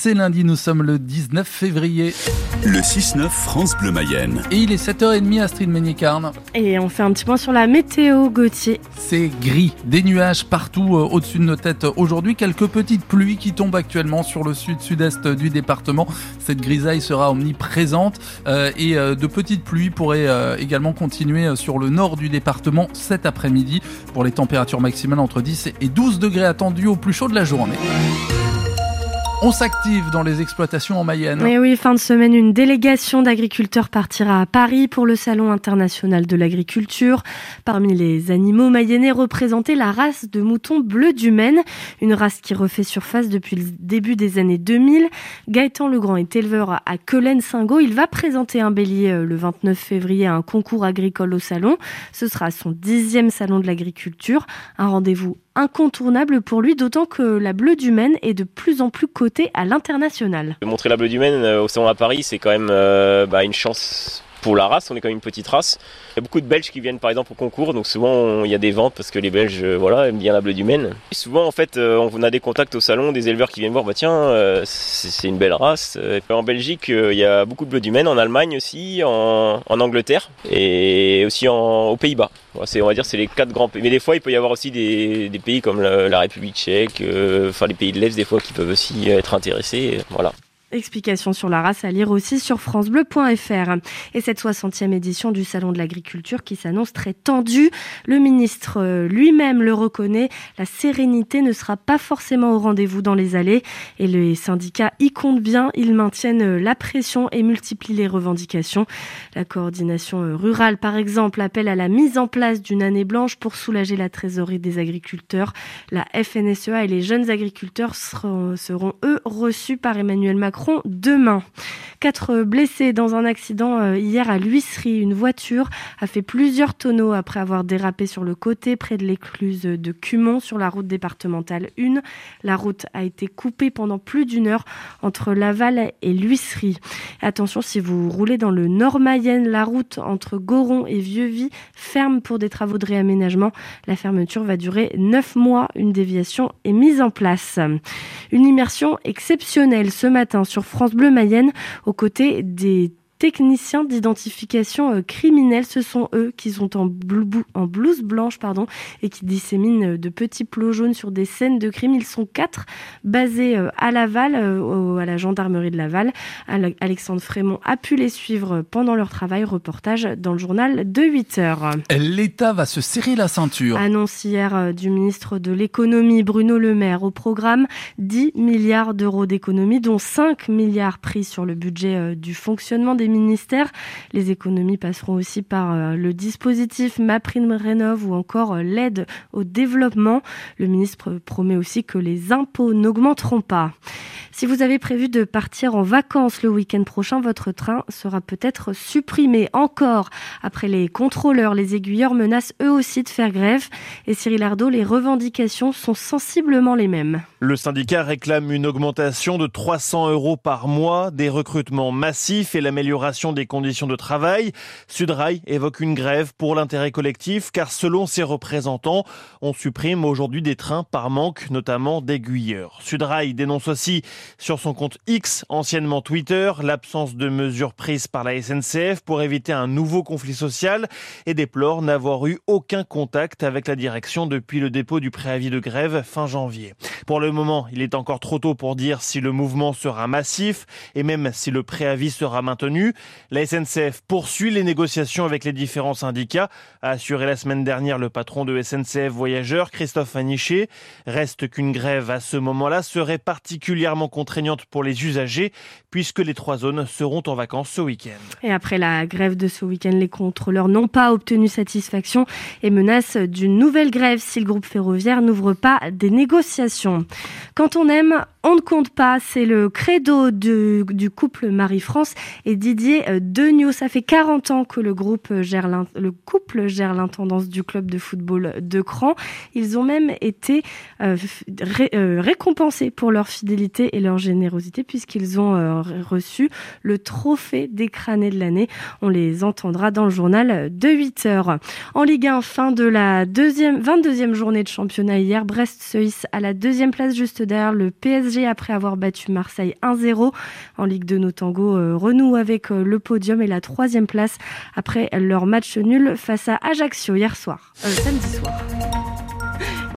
c'est lundi, nous sommes le 19 février. Le 6-9 France Bleu Mayenne. Et il est 7h30 Astrid Ménicarne. Et on fait un petit point sur la météo, Gauthier. C'est gris, des nuages partout euh, au-dessus de nos têtes aujourd'hui, quelques petites pluies qui tombent actuellement sur le sud-sud-est du département. Cette grisaille sera omniprésente euh, et euh, de petites pluies pourraient également continuer sur le nord du département cet après-midi pour les températures maximales entre 10 et 12 degrés attendus au plus chaud de la journée. On s'active dans les exploitations en Mayenne. Et oui, fin de semaine, une délégation d'agriculteurs partira à Paris pour le Salon international de l'agriculture. Parmi les animaux mayennais représentés, la race de mouton bleu du Maine, une race qui refait surface depuis le début des années 2000. Gaëtan Legrand est éleveur à Quelen-Singo. Il va présenter un bélier euh, le 29 février à un concours agricole au Salon. Ce sera son dixième Salon de l'agriculture. Un rendez-vous incontournable pour lui, d'autant que la Bleue du Maine est de plus en plus cotée à l'international. Montrer la Bleue du Maine euh, au salon à Paris, c'est quand même euh, bah, une chance pour la race, on est quand même une petite race. Il y a beaucoup de Belges qui viennent par exemple au concours, donc souvent il y a des ventes parce que les Belges euh, voilà, aiment bien la bleue du Maine. souvent en fait euh, on a des contacts au salon, des éleveurs qui viennent voir, bah tiens euh, c'est une belle race. En Belgique il y a beaucoup de bleu du Maine, en Allemagne aussi, en, Angleterre et aussi en, aux Pays-Bas. on va dire c'est les quatre grands pays. Mais des fois il peut y avoir aussi des, pays comme la, République tchèque, enfin les pays de l'Est des fois qui peuvent aussi être intéressés. Voilà. Explication sur la race à lire aussi sur francebleu.fr. Et cette 60e édition du Salon de l'agriculture qui s'annonce très tendue. Le ministre euh, lui-même le reconnaît. La sérénité ne sera pas forcément au rendez-vous dans les allées. Et les syndicats y comptent bien. Ils maintiennent euh, la pression et multiplient les revendications. La coordination euh, rurale, par exemple, appelle à la mise en place d'une année blanche pour soulager la trésorerie des agriculteurs. La FNSEA et les jeunes agriculteurs seront, seront eux, reçus par Emmanuel Macron demain. Quatre blessés dans un accident euh, hier à l'huisserie. Une voiture a fait plusieurs tonneaux après avoir dérapé sur le côté près de l'écluse de Cumont sur la route départementale 1. La route a été coupée pendant plus d'une heure entre Laval et l'huisserie. Attention, si vous roulez dans le Nord Mayenne, la route entre Goron et Vieux-Vie ferme pour des travaux de réaménagement. La fermeture va durer neuf mois. Une déviation est mise en place. Une immersion exceptionnelle ce matin sur France Bleu Mayenne aux côtés des techniciens d'identification euh, criminelle. Ce sont eux qui sont en, en blouse blanche pardon, et qui disséminent euh, de petits plots jaunes sur des scènes de crime. Ils sont quatre, basés euh, à Laval, à la gendarmerie de Laval. Alexandre Frémont a pu les suivre pendant leur travail. Reportage dans le journal de 8 heures. L'État va se serrer la ceinture. Annonce hier du ministre de l'économie Bruno Le Maire au programme 10 milliards d'euros d'économies, dont 5 milliards pris sur le budget du fonctionnement des ministères. Les économies passeront aussi par euh, le dispositif MaPrimeRénov ou encore euh, l'aide au développement. Le ministre promet aussi que les impôts n'augmenteront pas. Si vous avez prévu de partir en vacances le week-end prochain, votre train sera peut-être supprimé encore. Après les contrôleurs, les aiguilleurs menacent eux aussi de faire grève. Et Cyril Ardo, les revendications sont sensiblement les mêmes. Le syndicat réclame une augmentation de 300 euros par mois, des recrutements massifs et l'amélioration des conditions de travail. Sudrail évoque une grève pour l'intérêt collectif car selon ses représentants, on supprime aujourd'hui des trains par manque, notamment d'aiguilleurs. Sudrail dénonce aussi sur son compte X, anciennement Twitter, l'absence de mesures prises par la SNCF pour éviter un nouveau conflit social et déplore n'avoir eu aucun contact avec la direction depuis le dépôt du préavis de grève fin janvier. Pour le moment, il est encore trop tôt pour dire si le mouvement sera massif et même si le préavis sera maintenu. La SNCF poursuit les négociations avec les différents syndicats, a assuré la semaine dernière le patron de SNCF Voyageurs, Christophe Aniché. Reste qu'une grève à ce moment-là serait particulièrement contraignante pour les usagers puisque les trois zones seront en vacances ce week-end. Et après la grève de ce week-end, les contrôleurs n'ont pas obtenu satisfaction et menacent d'une nouvelle grève si le groupe ferroviaire n'ouvre pas des négociations. Quand on aime, on ne compte pas, c'est le credo du, couple Marie-France et Didier euh, Degnaud. Ça fait 40 ans que le couple gère l'intendance du club de football de Cran. Ils ont même été euh, euh, récompensés pour leur fidélité et leur générosité puisqu'ils ont reçu le trophée d'écrané de l'année. On les entendra dans le journal de 8 heures. En Ligue 1, fin de la deuxième, 22e journée de championnat hier, Brest se hisse à la deuxième place juste derrière le PSG Après avoir battu Marseille 1-0. En Ligue de Notango, renoue avec le podium et la troisième place après leur match nul face à Ajaccio hier soir, samedi soir.